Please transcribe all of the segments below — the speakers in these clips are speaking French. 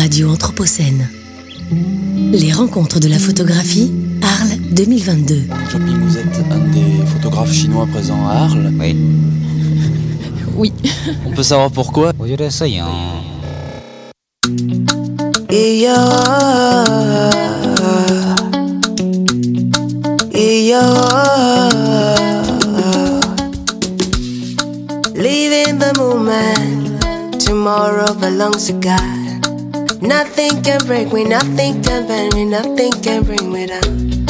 Radio Anthropocène. Les rencontres de la photographie, Arles 2022. Shopping, vous êtes un des photographes chinois présents à Arles Oui. Oui. On peut savoir pourquoi? Oui, d'essayer. Leaving the moment, tomorrow belongs to God. Nothing can break me, nothing can bend me, nothing can bring me down.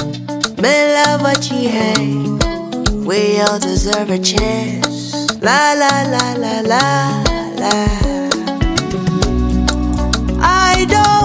Love what you hate, we all deserve a chance. La la la la la la. I don't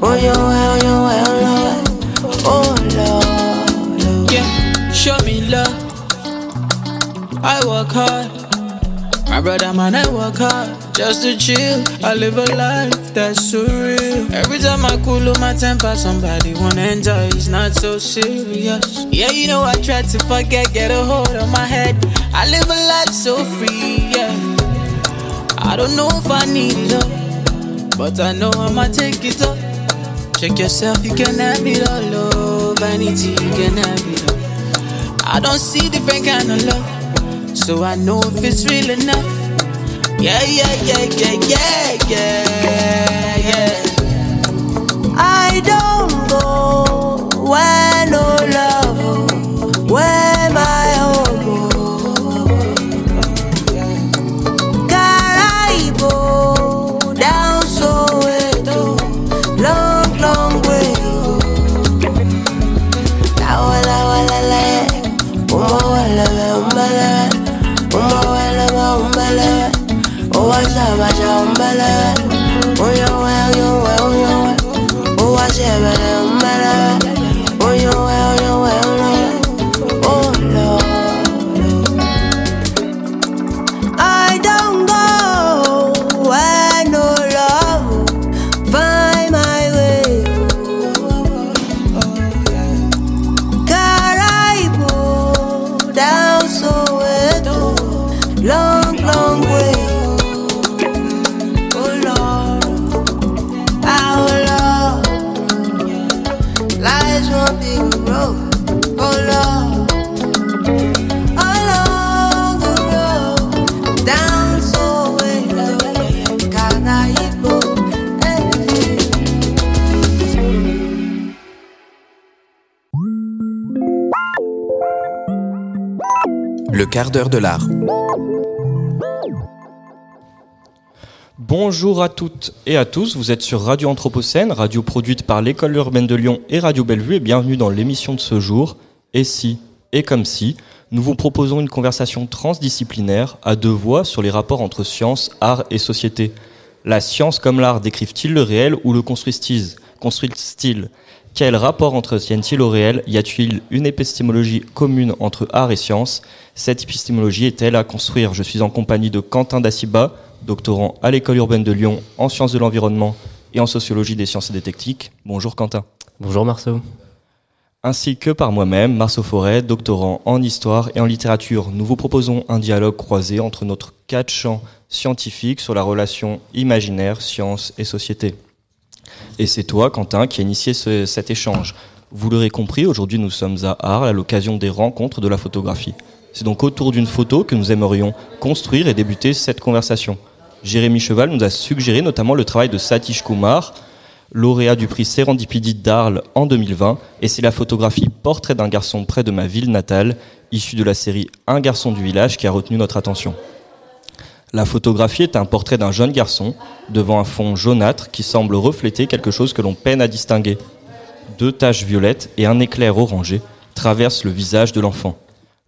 Oh, yo we, oh, yo we, oh, Lord. Yeah, show me love. I work hard. My brother, man, I work hard just to chill. I live a life that's so real Every time I cool on my temper, somebody wanna enjoy. It's not so serious. Yeah, you know I try to forget, get a hold on my head. I live a life so free. Yeah, I don't know if I need it all, but I know I'ma take it all. Check yourself, you can have it all. Oh, vanity, you can have it all. I don't see different kind of love, so I know if it's real enough. Yeah, yeah, yeah, yeah, yeah, yeah, yeah. I don't quart d'heure de l'art. Bonjour à toutes et à tous, vous êtes sur Radio Anthropocène, radio produite par l'École urbaine de Lyon et Radio Bellevue et bienvenue dans l'émission de ce jour, Et si et comme si, nous vous proposons une conversation transdisciplinaire à deux voix sur les rapports entre science, art et société. La science comme l'art décrivent-ils le réel ou le construisent-ils? Construisent-ils Quel rapport entretiennent-ils au réel? Y a-t-il une épistémologie commune entre art et science? Cette épistémologie est-elle à construire? Je suis en compagnie de Quentin Daciba, doctorant à l'école urbaine de Lyon en sciences de l'environnement et en sociologie des sciences et des techniques. Bonjour Quentin. Bonjour Marceau. Ainsi que par moi-même, Marceau Forêt, doctorant en histoire et en littérature. Nous vous proposons un dialogue croisé entre notre quatre champs scientifiques sur la relation imaginaire, science et société. Et c'est toi, Quentin, qui a initié ce- cet échange. Vous l'aurez compris, aujourd'hui nous sommes à Arles à l'occasion des rencontres de la photographie. C'est donc autour d'une photo que nous aimerions construire et débuter cette conversation. Jérémy Cheval nous a suggéré notamment le travail de Satish Kumar, lauréat du prix Serendipity d'Arles en 2020, et c'est la photographie Portrait d'un garçon près de ma ville natale, issue de la série Un garçon du village, qui a retenu notre attention. La photographie est un portrait d'un jeune garçon devant un fond jaunâtre qui semble refléter quelque chose que l'on peine à distinguer. Deux taches violettes et un éclair orangé traversent le visage de l'enfant.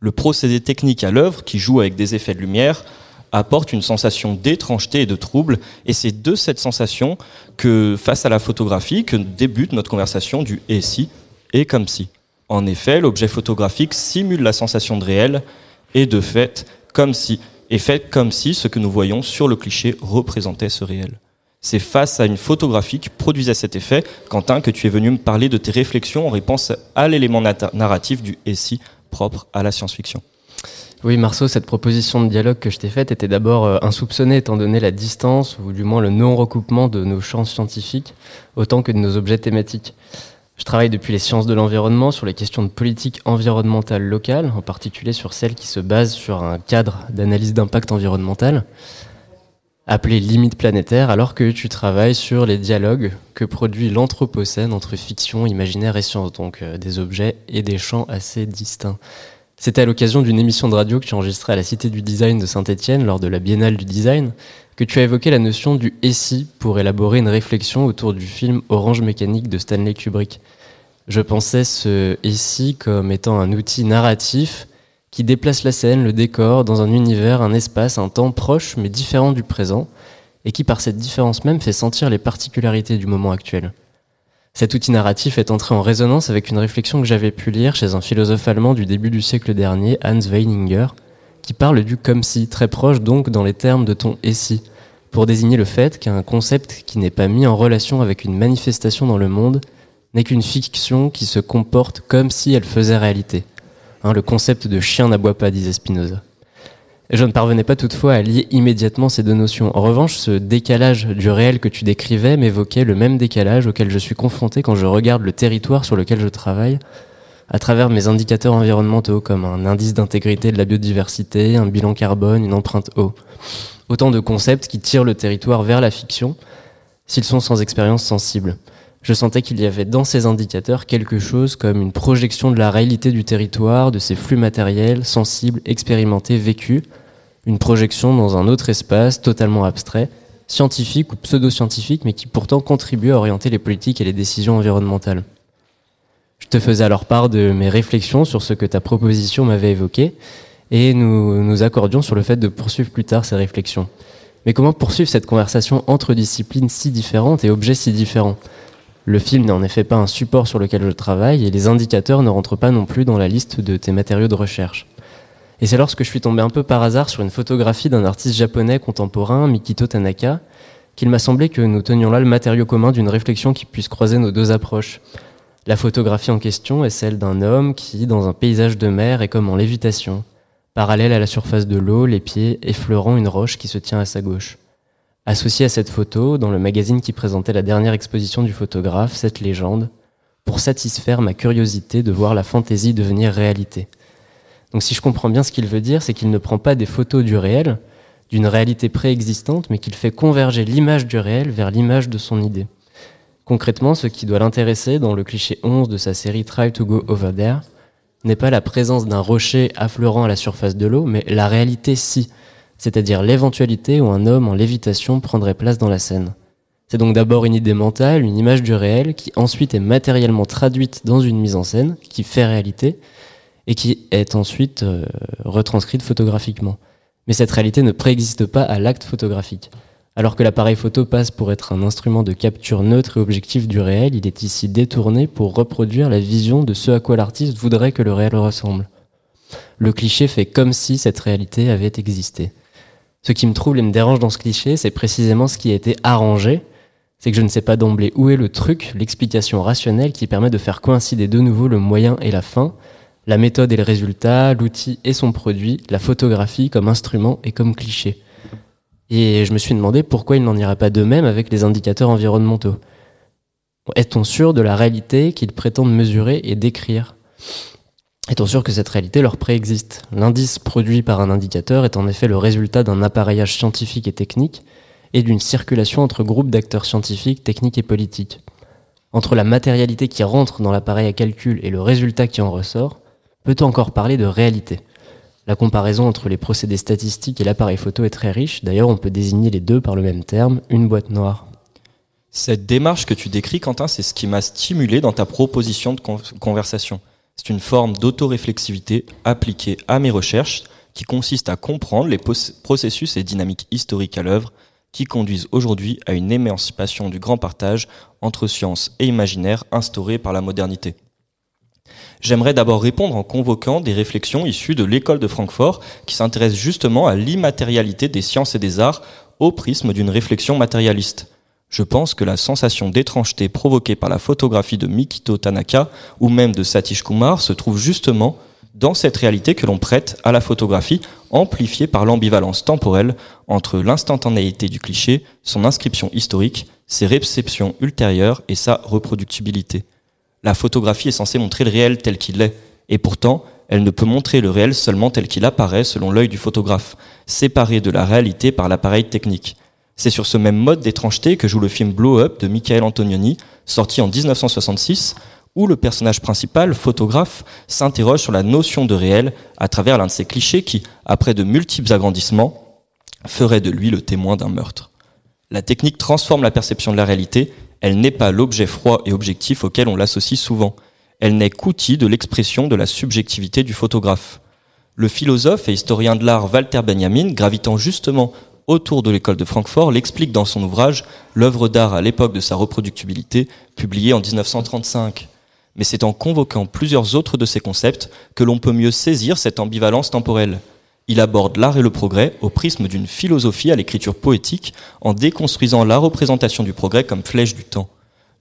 Le procédé technique à l'œuvre, qui joue avec des effets de lumière, apporte une sensation d'étrangeté et de trouble. Et c'est de cette sensation que, face à la photographie, que débute notre conversation du et si et comme si. En effet, l'objet photographique simule la sensation de réel et de fait comme si, et fait comme si ce que nous voyons sur le cliché représentait ce réel. C'est face à une photographie qui produisait cet effet, Quentin, que tu es venu me parler de tes réflexions en réponse à l'élément narratif du si propre à la science-fiction. Oui, Marceau, cette proposition de dialogue que je t'ai faite était d'abord euh, insoupçonnée étant donné la distance, ou du moins le non-recoupement de nos champs scientifiques, autant que de nos objets thématiques. Je travaille depuis les sciences de l'environnement sur les questions de politique environnementale locale, en particulier sur celles qui se basent sur un cadre d'analyse d'impact environnemental, appelé limite planétaire, alors que tu travailles sur les dialogues que produit l'anthropocène entre fiction, imaginaire et science, donc euh, des objets et des champs assez distincts. C'était à l'occasion d'une émission de radio que tu enregistrais à la Cité du Design de Saint-Étienne lors de la Biennale du Design que tu as évoqué la notion du pour élaborer une réflexion autour du film Orange Mécanique de Stanley Kubrick. Je pensais ce SI comme étant un outil narratif qui déplace la scène, le décor, dans un univers, un espace, un temps proche mais différent du présent, et qui par cette différence même fait sentir les particularités du moment actuel. Cet outil narratif est entré en résonance avec une réflexion que j'avais pu lire chez un philosophe allemand du début du siècle dernier, Hans Weininger, qui parle du comme si, très proche donc dans les termes de ton et pour désigner le fait qu'un concept qui n'est pas mis en relation avec une manifestation dans le monde n'est qu'une fiction qui se comporte comme si elle faisait réalité. Hein, le concept de chien n'aboie pas, disait Spinoza. Je ne parvenais pas toutefois à lier immédiatement ces deux notions. En revanche, ce décalage du réel que tu décrivais m'évoquait le même décalage auquel je suis confronté quand je regarde le territoire sur lequel je travaille, à travers mes indicateurs environnementaux comme un indice d'intégrité de la biodiversité, un bilan carbone, une empreinte eau. Autant de concepts qui tirent le territoire vers la fiction, s'ils sont sans expérience sensible. Je sentais qu'il y avait dans ces indicateurs quelque chose comme une projection de la réalité du territoire, de ses flux matériels, sensibles, expérimentés, vécus, une projection dans un autre espace totalement abstrait, scientifique ou pseudo-scientifique, mais qui pourtant contribue à orienter les politiques et les décisions environnementales. Je te faisais alors part de mes réflexions sur ce que ta proposition m'avait évoqué, et nous nous accordions sur le fait de poursuivre plus tard ces réflexions. Mais comment poursuivre cette conversation entre disciplines si différentes et objets si différents? Le film n'est en effet pas un support sur lequel je travaille, et les indicateurs ne rentrent pas non plus dans la liste de tes matériaux de recherche. Et c'est lorsque je suis tombé un peu par hasard sur une photographie d'un artiste japonais contemporain, Mikito Tanaka, qu'il m'a semblé que nous tenions là le matériau commun d'une réflexion qui puisse croiser nos deux approches. La photographie en question est celle d'un homme qui, dans un paysage de mer, est comme en lévitation, parallèle à la surface de l'eau, les pieds effleurant une roche qui se tient à sa gauche. Associé à cette photo, dans le magazine qui présentait la dernière exposition du photographe, cette légende, pour satisfaire ma curiosité de voir la fantaisie devenir réalité. Donc si je comprends bien ce qu'il veut dire, c'est qu'il ne prend pas des photos du réel, d'une réalité préexistante, mais qu'il fait converger l'image du réel vers l'image de son idée. Concrètement, ce qui doit l'intéresser dans le cliché 11 de sa série Try to Go Over There n'est pas la présence d'un rocher affleurant à la surface de l'eau, mais la réalité si, c'est-à-dire l'éventualité où un homme en lévitation prendrait place dans la scène. C'est donc d'abord une idée mentale, une image du réel, qui ensuite est matériellement traduite dans une mise en scène, qui fait réalité, et qui est ensuite euh, retranscrite photographiquement. Mais cette réalité ne préexiste pas à l'acte photographique. Alors que l'appareil photo passe pour être un instrument de capture neutre et objectif du réel, il est ici détourné pour reproduire la vision de ce à quoi l'artiste voudrait que le réel ressemble. Le cliché fait comme si cette réalité avait existé. Ce qui me trouble et me dérange dans ce cliché, c'est précisément ce qui a été arrangé, c'est que je ne sais pas d'emblée où est le truc, l'explication rationnelle qui permet de faire coïncider de nouveau le moyen et la fin, la méthode et le résultat, l'outil et son produit, la photographie comme instrument et comme cliché. Et je me suis demandé pourquoi il n'en irait pas de même avec les indicateurs environnementaux. Est-on sûr de la réalité qu'ils prétendent mesurer et décrire? Est-on sûr que cette réalité leur préexiste? L'indice produit par un indicateur est en effet le résultat d'un appareillage scientifique et technique et d'une circulation entre groupes d'acteurs scientifiques, techniques et politiques. Entre la matérialité qui rentre dans l'appareil à calcul et le résultat qui en ressort, Peut-on encore parler de réalité? La comparaison entre les procédés statistiques et l'appareil photo est très riche. D'ailleurs, on peut désigner les deux par le même terme, une boîte noire. Cette démarche que tu décris, Quentin, c'est ce qui m'a stimulé dans ta proposition de conversation. C'est une forme d'autoréflexivité appliquée à mes recherches, qui consiste à comprendre les processus et dynamiques historiques à l'œuvre qui conduisent aujourd'hui à une émancipation du grand partage entre science et imaginaire instaurée par la modernité. J'aimerais d'abord répondre en convoquant des réflexions issues de l'école de Francfort qui s'intéresse justement à l'immatérialité des sciences et des arts au prisme d'une réflexion matérialiste. Je pense que la sensation d'étrangeté provoquée par la photographie de Mikito Tanaka ou même de Satish Kumar se trouve justement dans cette réalité que l'on prête à la photographie, amplifiée par l'ambivalence temporelle entre l'instantanéité du cliché, son inscription historique, ses réceptions ultérieures et sa reproductibilité. La photographie est censée montrer le réel tel qu'il est, et pourtant, elle ne peut montrer le réel seulement tel qu'il apparaît selon l'œil du photographe, séparé de la réalité par l'appareil technique. C'est sur ce même mode d'étrangeté que joue le film Blow Up de Michael Antonioni, sorti en 1966, où le personnage principal, photographe, s'interroge sur la notion de réel à travers l'un de ces clichés qui, après de multiples agrandissements, ferait de lui le témoin d'un meurtre. La technique transforme la perception de la réalité, elle n'est pas l'objet froid et objectif auquel on l'associe souvent, elle n'est qu'outil de l'expression de la subjectivité du photographe. Le philosophe et historien de l'art Walter Benjamin, gravitant justement autour de l'école de Francfort, l'explique dans son ouvrage L'œuvre d'art à l'époque de sa reproductibilité, publié en 1935 mais c'est en convoquant plusieurs autres de ces concepts que l'on peut mieux saisir cette ambivalence temporelle. Il aborde l'art et le progrès au prisme d'une philosophie à l'écriture poétique en déconstruisant la représentation du progrès comme flèche du temps.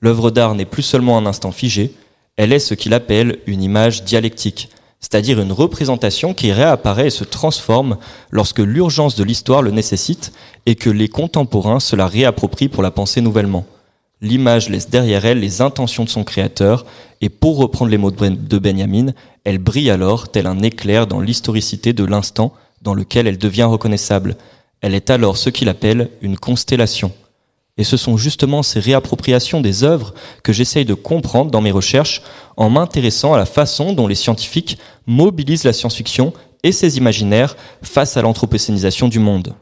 L'œuvre d'art n'est plus seulement un instant figé, elle est ce qu'il appelle une image dialectique, c'est-à-dire une représentation qui réapparaît et se transforme lorsque l'urgence de l'histoire le nécessite et que les contemporains se la réapproprient pour la penser nouvellement. L'image laisse derrière elle les intentions de son créateur, et pour reprendre les mots de Benjamin, elle brille alors tel un éclair dans l'historicité de l'instant dans lequel elle devient reconnaissable. Elle est alors ce qu'il appelle une constellation. Et ce sont justement ces réappropriations des œuvres que j'essaye de comprendre dans mes recherches en m'intéressant à la façon dont les scientifiques mobilisent la science-fiction et ses imaginaires face à l'anthropocénisation du monde.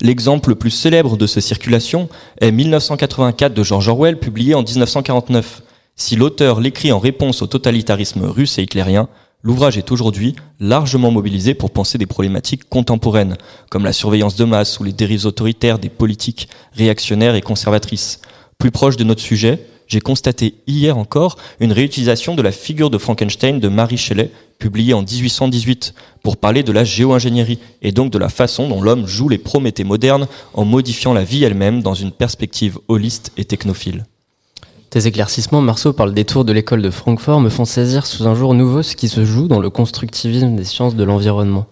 L'exemple le plus célèbre de cette circulation est 1984 de George Orwell, publié en 1949. Si l'auteur l'écrit en réponse au totalitarisme russe et hitlérien, l'ouvrage est aujourd'hui largement mobilisé pour penser des problématiques contemporaines, comme la surveillance de masse ou les dérives autoritaires des politiques réactionnaires et conservatrices. Plus proche de notre sujet, j'ai constaté hier encore une réutilisation de la figure de Frankenstein de Marie Shelley, publiée en 1818, pour parler de la géo-ingénierie, et donc de la façon dont l'homme joue les Prométhées modernes en modifiant la vie elle-même dans une perspective holiste et technophile. Tes éclaircissements, Marceau, par le détour de l'école de Francfort, me font saisir sous un jour nouveau ce qui se joue dans le constructivisme des sciences de l'environnement.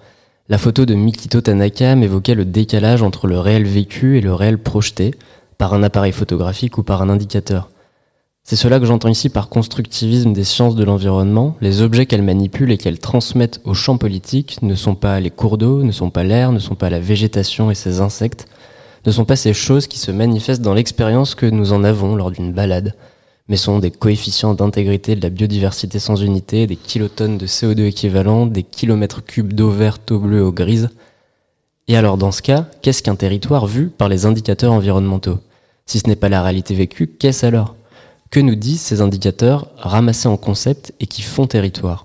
La photo de Mikito Tanaka m'évoquait le décalage entre le réel vécu et le réel projeté, par un appareil photographique ou par un indicateur. C'est cela que j'entends ici par constructivisme des sciences de l'environnement. Les objets qu'elles manipulent et qu'elles transmettent au champ politique ne sont pas les cours d'eau, ne sont pas l'air, ne sont pas la végétation et ses insectes, ne sont pas ces choses qui se manifestent dans l'expérience que nous en avons lors d'une balade, mais sont des coefficients d'intégrité de la biodiversité sans unité, des kilotonnes de CO2 équivalents, des kilomètres cubes d'eau verte, eau bleue, eau grise. Et alors dans ce cas, qu'est-ce qu'un territoire vu par les indicateurs environnementaux? Si ce n'est pas la réalité vécue, qu'est-ce alors? Que nous disent ces indicateurs ramassés en concept et qui font territoire?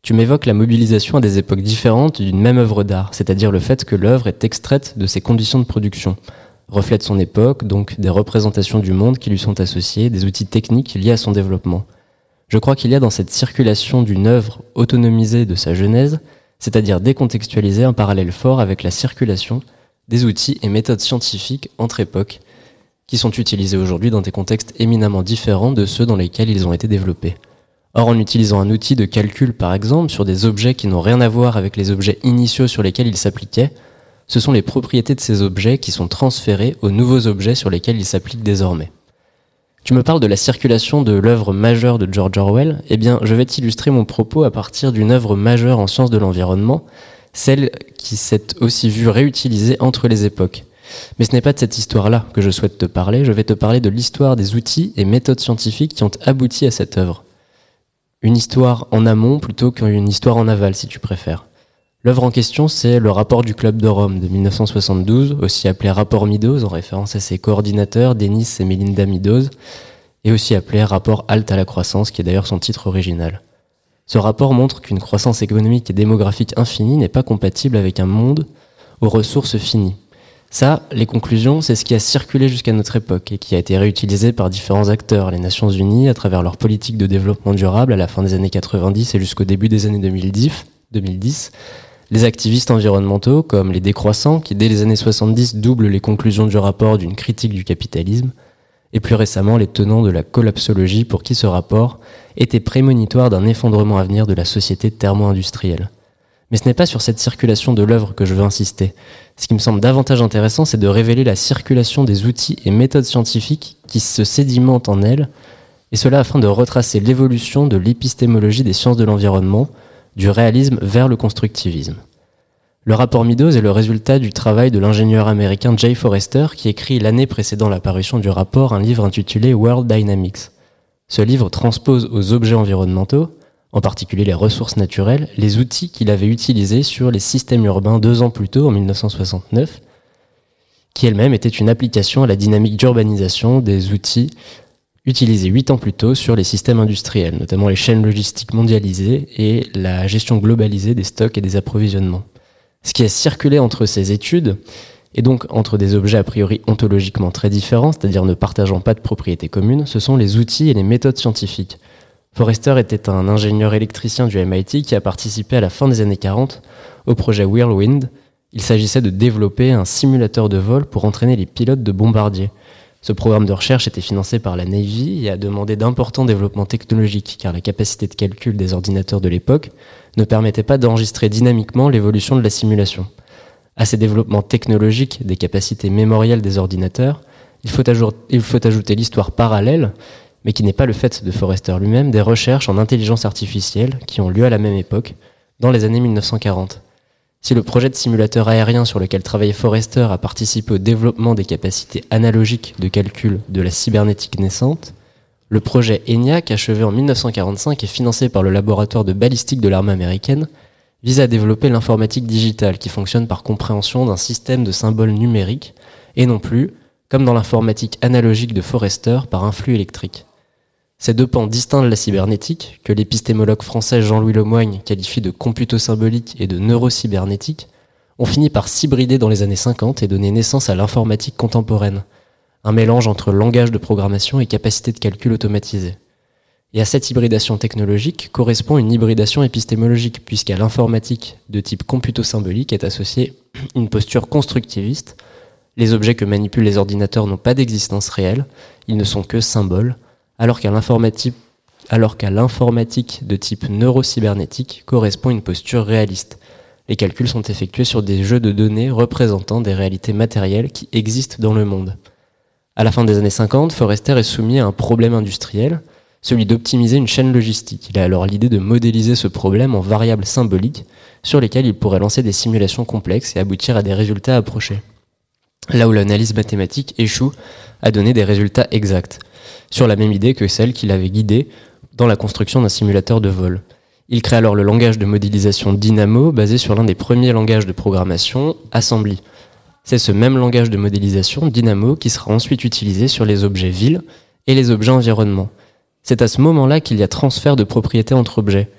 Tu m'évoques la mobilisation à des époques différentes d'une même œuvre d'art, c'est-à-dire le fait que l'œuvre est extraite de ses conditions de production, reflète son époque, donc des représentations du monde qui lui sont associées, des outils techniques liés à son développement. Je crois qu'il y a dans cette circulation d'une œuvre autonomisée de sa genèse, c'est-à-dire décontextualiser un parallèle fort avec la circulation des outils et méthodes scientifiques entre époques qui sont utilisés aujourd'hui dans des contextes éminemment différents de ceux dans lesquels ils ont été développés. Or, en utilisant un outil de calcul, par exemple, sur des objets qui n'ont rien à voir avec les objets initiaux sur lesquels ils s'appliquaient, ce sont les propriétés de ces objets qui sont transférées aux nouveaux objets sur lesquels ils s'appliquent désormais. Tu me parles de la circulation de l'œuvre majeure de George Orwell. Eh bien, je vais t'illustrer mon propos à partir d'une œuvre majeure en sciences de l'environnement, celle qui s'est aussi vue réutilisée entre les époques. Mais ce n'est pas de cette histoire-là que je souhaite te parler, je vais te parler de l'histoire des outils et méthodes scientifiques qui ont abouti à cette œuvre. Une histoire en amont plutôt qu'une histoire en aval, si tu préfères. L'œuvre en question, c'est le rapport du Club de Rome de 1972, aussi appelé rapport Meadows, en référence à ses coordinateurs, Denis et Melinda Meadows, et aussi appelé rapport Halte à la croissance, qui est d'ailleurs son titre original. Ce rapport montre qu'une croissance économique et démographique infinie n'est pas compatible avec un monde aux ressources finies. Ça, les conclusions, c'est ce qui a circulé jusqu'à notre époque et qui a été réutilisé par différents acteurs, les Nations Unies, à travers leur politique de développement durable à la fin des années 90 et jusqu'au début des années 2010, 2010 les activistes environnementaux, comme les décroissants, qui dès les années 70 doublent les conclusions du rapport d'une critique du capitalisme, et plus récemment les tenants de la collapsologie pour qui ce rapport était prémonitoire d'un effondrement à venir de la société thermo-industrielle. Mais ce n'est pas sur cette circulation de l'œuvre que je veux insister. Ce qui me semble davantage intéressant, c'est de révéler la circulation des outils et méthodes scientifiques qui se sédimentent en elle, et cela afin de retracer l'évolution de l'épistémologie des sciences de l'environnement, du réalisme vers le constructivisme. Le rapport Meadows est le résultat du travail de l'ingénieur américain Jay Forrester qui écrit l'année précédant l'apparition du rapport un livre intitulé World Dynamics. Ce livre transpose aux objets environnementaux, en particulier les ressources naturelles, les outils qu'il avait utilisés sur les systèmes urbains deux ans plus tôt, en 1969, qui elle-même était une application à la dynamique d'urbanisation des outils utilisés huit ans plus tôt sur les systèmes industriels, notamment les chaînes logistiques mondialisées et la gestion globalisée des stocks et des approvisionnements. Ce qui a circulé entre ces études, et donc entre des objets a priori ontologiquement très différents, c'est-à-dire ne partageant pas de propriétés communes, ce sont les outils et les méthodes scientifiques. Forrester était un ingénieur électricien du MIT qui a participé à la fin des années 40 au projet Whirlwind. Il s'agissait de développer un simulateur de vol pour entraîner les pilotes de bombardiers. Ce programme de recherche était financé par la Navy et a demandé d'importants développements technologiques car la capacité de calcul des ordinateurs de l'époque ne permettait pas d'enregistrer dynamiquement l'évolution de la simulation. À ces développements technologiques des capacités mémorielles des ordinateurs, il faut, il faut ajouter l'histoire parallèle, mais qui n'est pas le fait de Forrester lui-même, des recherches en intelligence artificielle qui ont lieu à la même époque, dans les années 1940. Si le projet de simulateur aérien sur lequel travaillait Forrester a participé au développement des capacités analogiques de calcul de la cybernétique naissante, le projet ENIAC, achevé en 1945 et financé par le laboratoire de balistique de l'armée américaine, vise à développer l'informatique digitale qui fonctionne par compréhension d'un système de symboles numériques et non plus, comme dans l'informatique analogique de Forrester, par un flux électrique. Ces deux pans distincts de la cybernétique, que l'épistémologue français Jean-Louis Lemoigne qualifie de computo-symbolique et de neurocybernétique, ont fini par s'hybrider dans les années 50 et donner naissance à l'informatique contemporaine, un mélange entre langage de programmation et capacité de calcul automatisée. Et à cette hybridation technologique correspond une hybridation épistémologique, puisqu'à l'informatique de type computo-symbolique est associée une posture constructiviste. Les objets que manipulent les ordinateurs n'ont pas d'existence réelle, ils ne sont que symboles, alors qu'à l'informatique de type neurocybernétique correspond une posture réaliste. Les calculs sont effectués sur des jeux de données représentant des réalités matérielles qui existent dans le monde. À la fin des années 50, Forrester est soumis à un problème industriel, celui d'optimiser une chaîne logistique. Il a alors l'idée de modéliser ce problème en variables symboliques sur lesquelles il pourrait lancer des simulations complexes et aboutir à des résultats approchés. Là où l'analyse mathématique échoue à donner des résultats exacts sur la même idée que celle qui l'avait guidé dans la construction d'un simulateur de vol. Il crée alors le langage de modélisation Dynamo basé sur l'un des premiers langages de programmation, Assembly. C'est ce même langage de modélisation, Dynamo, qui sera ensuite utilisé sur les objets villes et les objets environnement. C'est à ce moment-là qu'il y a transfert de propriété entre objets.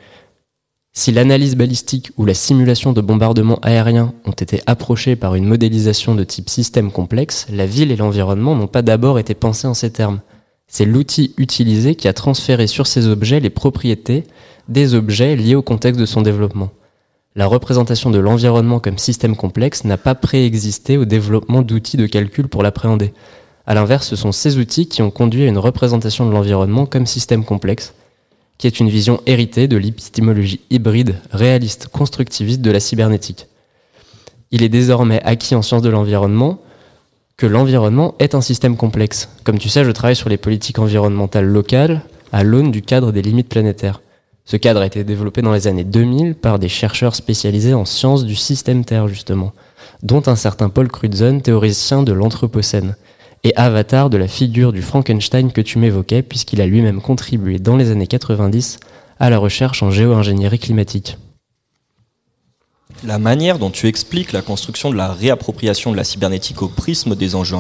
Si l'analyse balistique ou la simulation de bombardement aérien ont été approchés par une modélisation de type système complexe, la ville et l'environnement n'ont pas d'abord été pensés en ces termes. C'est l'outil utilisé qui a transféré sur ces objets les propriétés des objets liés au contexte de son développement. La représentation de l'environnement comme système complexe n'a pas préexisté au développement d'outils de calcul pour l'appréhender. A l'inverse, ce sont ces outils qui ont conduit à une représentation de l'environnement comme système complexe, qui est une vision héritée de l'épistémologie hybride, réaliste, constructiviste de la cybernétique. Il est désormais acquis en sciences de l'environnement que l'environnement est un système complexe. Comme tu sais, je travaille sur les politiques environnementales locales à l'aune du cadre des limites planétaires. Ce cadre a été développé dans les années 2000 par des chercheurs spécialisés en sciences du système Terre, justement, dont un certain Paul Crutzen, théoricien de l'Anthropocène, et avatar de la figure du Frankenstein que tu m'évoquais, puisqu'il a lui-même contribué dans les années 90 à la recherche en géo-ingénierie climatique. La manière dont tu expliques la construction de la réappropriation de la cybernétique au prisme des enjeux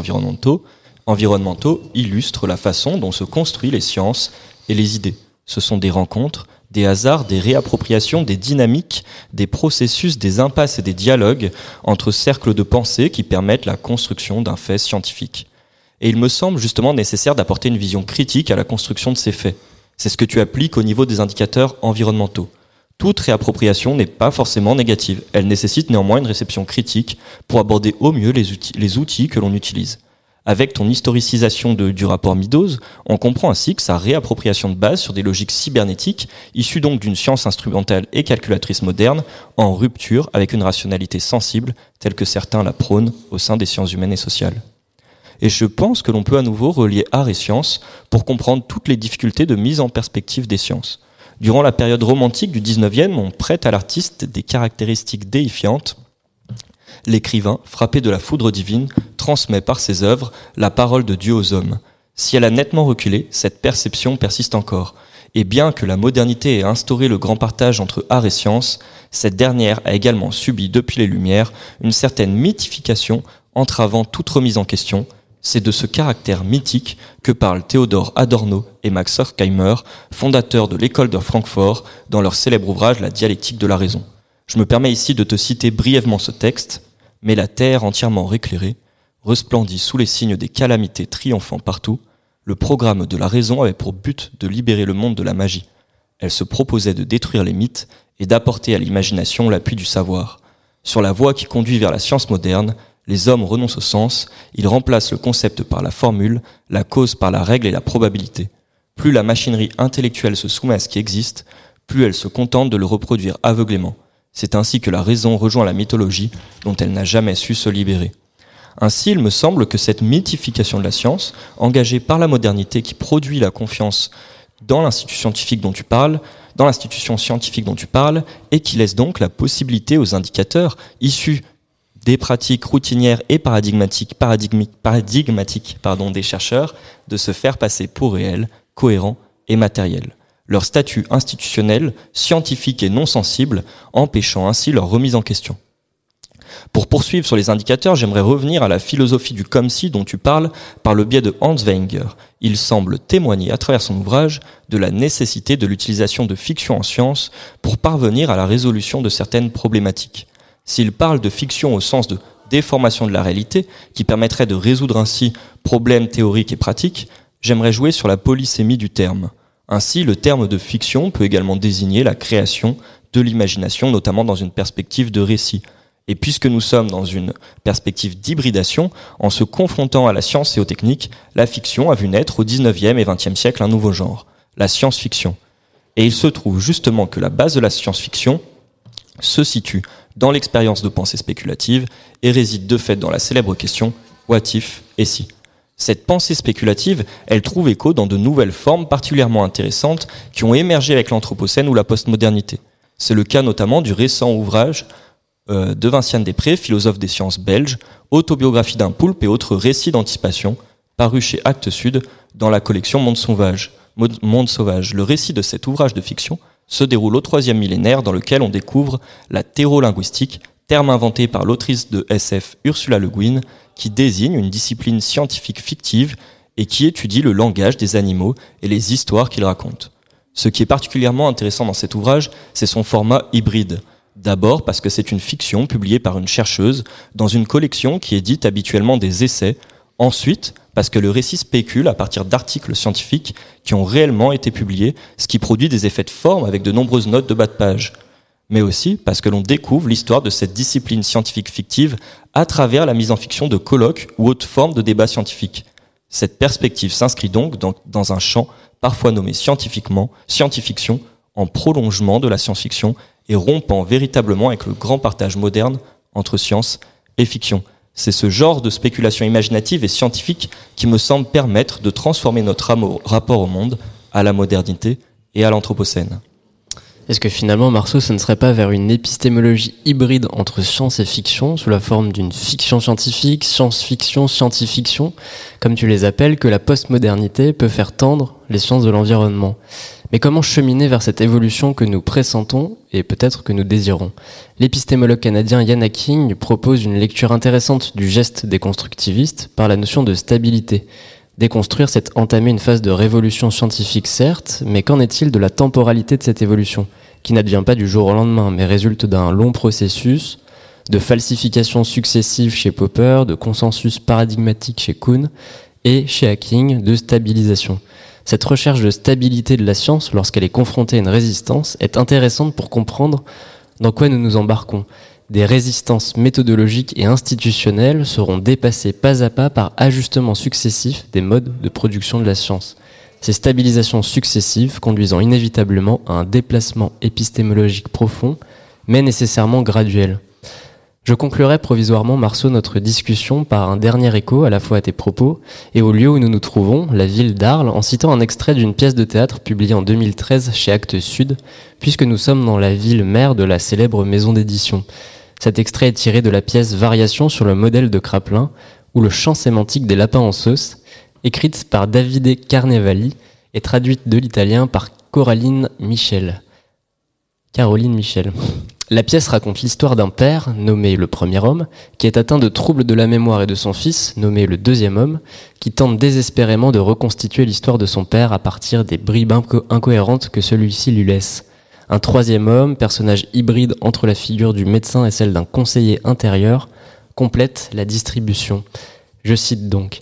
environnementaux, illustre la façon dont se construisent les sciences et les idées. Ce sont des rencontres, des hasards, des réappropriations, des dynamiques, des processus, des impasses et des dialogues entre cercles de pensée qui permettent la construction d'un fait scientifique. Et il me semble justement nécessaire d'apporter une vision critique à la construction de ces faits. C'est ce que tu appliques au niveau des indicateurs environnementaux. Toute réappropriation n'est pas forcément négative. Elle nécessite néanmoins une réception critique pour aborder au mieux les outils, que l'on utilise. Avec ton historicisation du rapport Meadows, on comprend ainsi que sa réappropriation de base sur des logiques cybernétiques, issues donc d'une science instrumentale et calculatrice moderne, en rupture avec une rationalité sensible, telle que certains la prônent au sein des sciences humaines et sociales. Et je pense que l'on peut à nouveau relier art et science pour comprendre toutes les difficultés de mise en perspective des sciences. Durant la période romantique du 19e, on prête à l'artiste des caractéristiques déifiantes. L'écrivain, frappé de la foudre divine, transmet par ses œuvres la parole de Dieu aux hommes. Si elle a nettement reculé, cette perception persiste encore. Et bien que la modernité ait instauré le grand partage entre art et science, cette dernière a également subi depuis les Lumières une certaine mythification entravant toute remise en question, c'est de ce caractère mythique que parlent Théodore Adorno et Max Horkheimer, fondateurs de l'école de Francfort, dans leur célèbre ouvrage La dialectique de la raison. Je me permets ici de te citer brièvement ce texte, mais la terre entièrement réclairée resplendit sous les signes des calamités triomphant partout. Le programme de la raison avait pour but de libérer le monde de la magie. Elle se proposait de détruire les mythes et d'apporter à l'imagination l'appui du savoir. Sur la voie qui conduit vers la science moderne, les hommes renoncent au sens, ils remplacent le concept par la formule, la cause par la règle et la probabilité. Plus la machinerie intellectuelle se soumet à ce qui existe, plus elle se contente de le reproduire aveuglément. C'est ainsi que la raison rejoint la mythologie dont elle n'a jamais su se libérer. Ainsi, il me semble que cette mythification de la science, engagée par la modernité qui produit la confiance dans l'institution scientifique dont tu parles, dans l'institution scientifique dont tu parles, et qui laisse donc la possibilité aux indicateurs issus des pratiques routinières et paradigmatiques, paradigmatiques des chercheurs de se faire passer pour réels, cohérents et matériels. Leur statut institutionnel, scientifique et non sensible, empêchant ainsi leur remise en question. Pour poursuivre sur les indicateurs, j'aimerais revenir à la philosophie du comme si dont tu parles par le biais de Hans Wenger. Il semble témoigner à travers son ouvrage de la nécessité de l'utilisation de fiction en science pour parvenir à la résolution de certaines problématiques. S'il parle de fiction au sens de déformation de la réalité, qui permettrait de résoudre ainsi problèmes théoriques et pratiques, j'aimerais jouer sur la polysémie du terme. Ainsi, le terme de fiction peut également désigner la création de l'imagination, notamment dans une perspective de récit. Et puisque nous sommes dans une perspective d'hybridation, en se confrontant à la science et aux techniques, la fiction a vu naître au 19e et 20e siècle un nouveau genre, la science-fiction. Et il se trouve justement que la base de la science-fiction se situe dans l'expérience de pensée spéculative et réside de fait dans la célèbre question What if et si cette pensée spéculative, elle trouve écho dans de nouvelles formes particulièrement intéressantes qui ont émergé avec l'Anthropocène ou la postmodernité. C'est le cas notamment du récent ouvrage euh, de Vinciane Després, philosophe des sciences belges, Autobiographie d'un poulpe et autres récits d'anticipation, paru chez Actes Sud dans la collection Monde Sauvage. Monde Sauvage. Le récit de cet ouvrage de fiction se déroule au troisième millénaire dans lequel on découvre la thérolinguistique, terme inventé par l'autrice de SF Ursula Le Guin, qui désigne une discipline scientifique fictive et qui étudie le langage des animaux et les histoires qu'ils racontent. Ce qui est particulièrement intéressant dans cet ouvrage, c'est son format hybride. D'abord parce que c'est une fiction publiée par une chercheuse dans une collection qui édite habituellement des essais. Ensuite, parce que le récit spécule à partir d'articles scientifiques qui ont réellement été publiés, ce qui produit des effets de forme avec de nombreuses notes de bas de page. Mais aussi parce que l'on découvre l'histoire de cette discipline scientifique fictive à travers la mise en fiction de colloques ou autres formes de débats scientifiques. Cette perspective s'inscrit donc dans, un champ parfois nommé scientifiquement scientifiction en prolongement de la science-fiction et rompant véritablement avec le grand partage moderne entre science et fiction. C'est ce genre de spéculation imaginative et scientifique qui me semble permettre de transformer notre rapport au monde, à la modernité et à l'anthropocène. Est-ce que finalement, Marceau, ce ne serait pas vers une épistémologie hybride entre science et fiction, sous la forme d'une fiction scientifique, science-fiction, scientifiction, comme tu les appelles, que la postmodernité peut faire tendre les sciences de l'environnement? Mais comment cheminer vers cette évolution que nous pressentons et peut-être que nous désirons? L'épistémologue canadien Yann King propose une lecture intéressante du geste des constructivistes par la notion de stabilité. Déconstruire, c'est entamer une phase de révolution scientifique, certes, mais qu'en est-il de la temporalité de cette évolution, qui n'advient pas du jour au lendemain, mais résulte d'un long processus de falsification successive chez Popper, de consensus paradigmatique chez Kuhn, et chez Hacking, de stabilisation? Cette recherche de stabilité de la science, lorsqu'elle est confrontée à une résistance, est intéressante pour comprendre dans quoi nous nous embarquons des résistances méthodologiques et institutionnelles seront dépassées pas à pas par ajustements successifs des modes de production de la science. Ces stabilisations successives conduisant inévitablement à un déplacement épistémologique profond, mais nécessairement graduel. Je conclurai provisoirement, Marceau, notre discussion par un dernier écho à la fois à tes propos et au lieu où nous nous trouvons, la ville d'Arles, en citant un extrait d'une pièce de théâtre publiée en 2013 chez Actes Sud, puisque nous sommes dans la ville mère de la célèbre maison d'édition. Cet extrait est tiré de la pièce Variation sur le modèle de Kraplin, ou le chant sémantique des lapins en sauce, écrite par Davide Carnevali et traduite de l'italien par Coraline Michel. Caroline Michel. La pièce raconte l'histoire d'un père, nommé le premier homme, qui est atteint de troubles de la mémoire et de son fils, nommé le deuxième homme, qui tente désespérément de reconstituer l'histoire de son père à partir des bribes inco incohérentes que celui-ci lui laisse. Un troisième homme, personnage hybride entre la figure du médecin et celle d'un conseiller intérieur, complète la distribution. Je cite donc,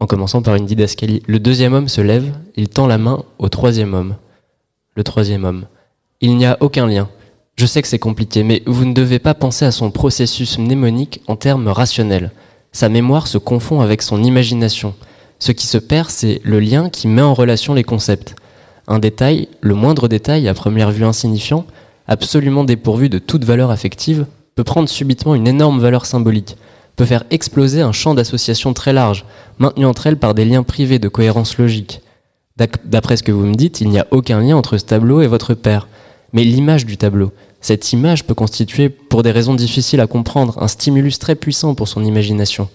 en commençant par une didascalie, le deuxième homme se lève, il tend la main au troisième homme. Le troisième homme. Il n'y a aucun lien. Je sais que c'est compliqué, mais vous ne devez pas penser à son processus mnémonique en termes rationnels. Sa mémoire se confond avec son imagination. Ce qui se perd, c'est le lien qui met en relation les concepts. Un détail, le moindre détail, à première vue insignifiant, absolument dépourvu de toute valeur affective, peut prendre subitement une énorme valeur symbolique, peut faire exploser un champ d'association très large, maintenu entre elles par des liens privés de cohérence logique. D'après ce que vous me dites, il n'y a aucun lien entre ce tableau et votre père. Mais l'image du tableau, cette image peut constituer, pour des raisons difficiles à comprendre, un stimulus très puissant pour son imagination.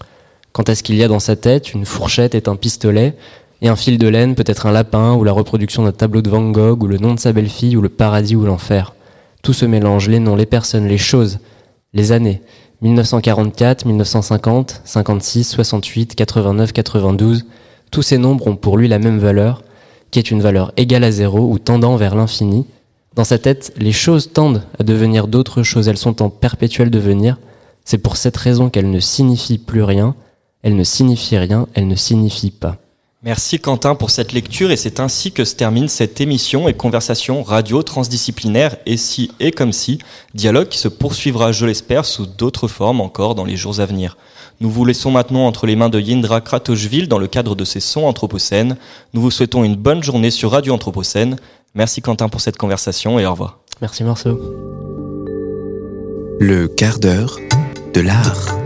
Quant à ce qu'il y a dans sa tête, une fourchette est un pistolet, et un fil de laine peut être un lapin, ou la reproduction d'un tableau de Van Gogh, ou le nom de sa belle-fille, ou le paradis ou l'enfer. Tout se mélange, les noms, les personnes, les choses, les années. 1944, 1950, 56, 68, 89, 92, tous ces nombres ont pour lui la même valeur, qui est une valeur égale à zéro ou tendant vers l'infini. Dans sa tête, les choses tendent à devenir d'autres choses, elles sont en perpétuel devenir. C'est pour cette raison qu'elles ne signifient plus rien, elles ne signifient rien, elles ne signifient pas. Merci Quentin pour cette lecture et c'est ainsi que se termine cette émission et conversation radio transdisciplinaire et si et comme si, dialogue qui se poursuivra, je l'espère, sous d'autres formes encore dans les jours à venir. Nous vous laissons maintenant entre les mains de Yindra Kratochville dans le cadre de ces sons anthropocènes. Nous vous souhaitons une bonne journée sur Radio Anthropocène. Merci Quentin pour cette conversation et au revoir. Merci Marceau. Le quart d'heure de l'art.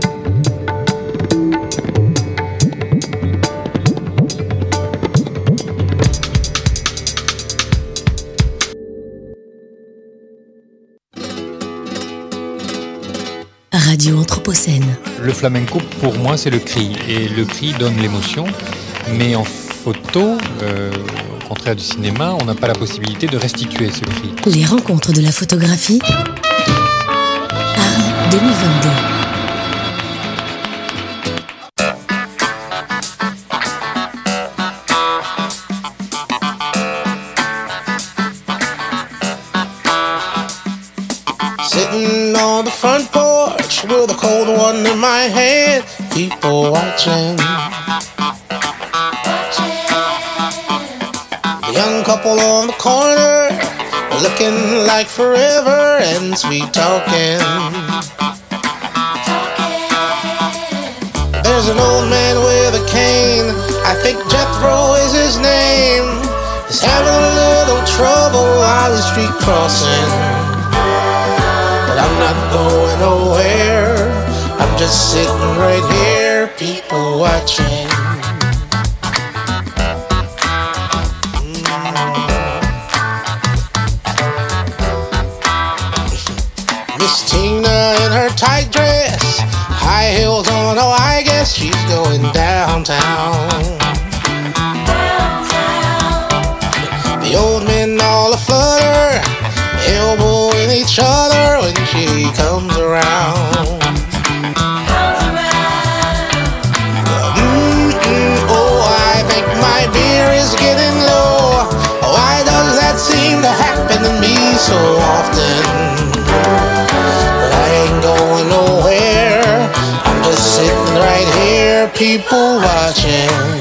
Radio Anthropocène. Le flamenco, pour moi, c'est le cri. Et le cri donne l'émotion. Mais en photo, euh, contraire du cinéma, on n'a pas la possibilité de restituer ce cri. Les rencontres de la photographie. Arles 2022. Sitting on the front porch with a cold one in my hand, people watching. Couple on the corner, looking like forever and sweet talking. There's an old man with a cane, I think Jethro is his name. He's having a little trouble on the street crossing. But I'm not going nowhere. I'm just sitting right here, people watching. Downtown. The old men all aflutter, elbowing each other when she comes around. People watching.